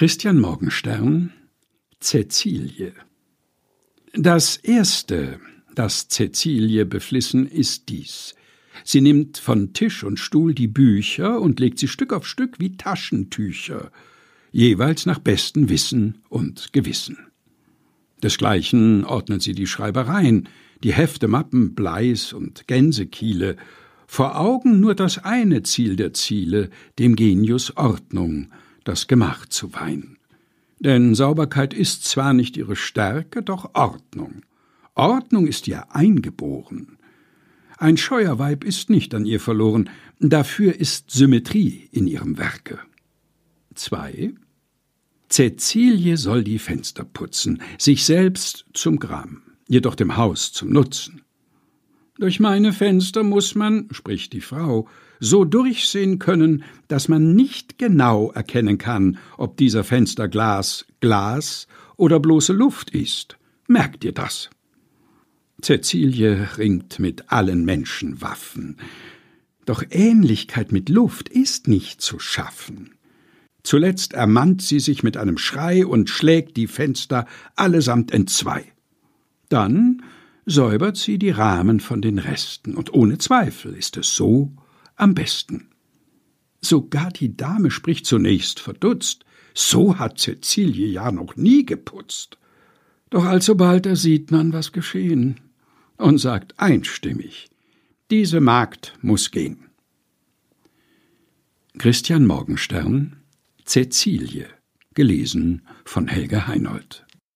Christian Morgenstern Cäcilie Das Erste, das Cäcilie beflissen, ist dies. Sie nimmt von Tisch und Stuhl die Bücher und legt sie Stück auf Stück wie Taschentücher, jeweils nach bestem Wissen und Gewissen. Desgleichen ordnet sie die Schreibereien, die Hefte, Mappen, Bleis und Gänsekiele, vor Augen nur das eine Ziel der Ziele, dem Genius Ordnung, das Gemach zu weihen. Denn Sauberkeit ist zwar nicht ihre Stärke, doch Ordnung. Ordnung ist ihr eingeboren. Ein Scheuerweib ist nicht an ihr verloren, dafür ist Symmetrie in ihrem Werke. 2. Cäcilie soll die Fenster putzen, sich selbst zum Gram, jedoch dem Haus zum Nutzen. Durch meine Fenster muss man, spricht die Frau, so durchsehen können, dass man nicht genau erkennen kann, ob dieser Fensterglas Glas oder bloße Luft ist. Merkt ihr das? Cäcilie ringt mit allen Menschen Waffen. Doch Ähnlichkeit mit Luft ist nicht zu schaffen. Zuletzt ermannt sie sich mit einem Schrei und schlägt die Fenster allesamt entzwei. Dann säubert sie die Rahmen von den Resten, und ohne Zweifel ist es so am besten. Sogar die Dame spricht zunächst verdutzt, so hat Cäcilie ja noch nie geputzt. Doch alsobald ersieht man, was geschehen, und sagt einstimmig, diese Magd muss gehen. Christian Morgenstern Cäcilie, gelesen von Helga Heinold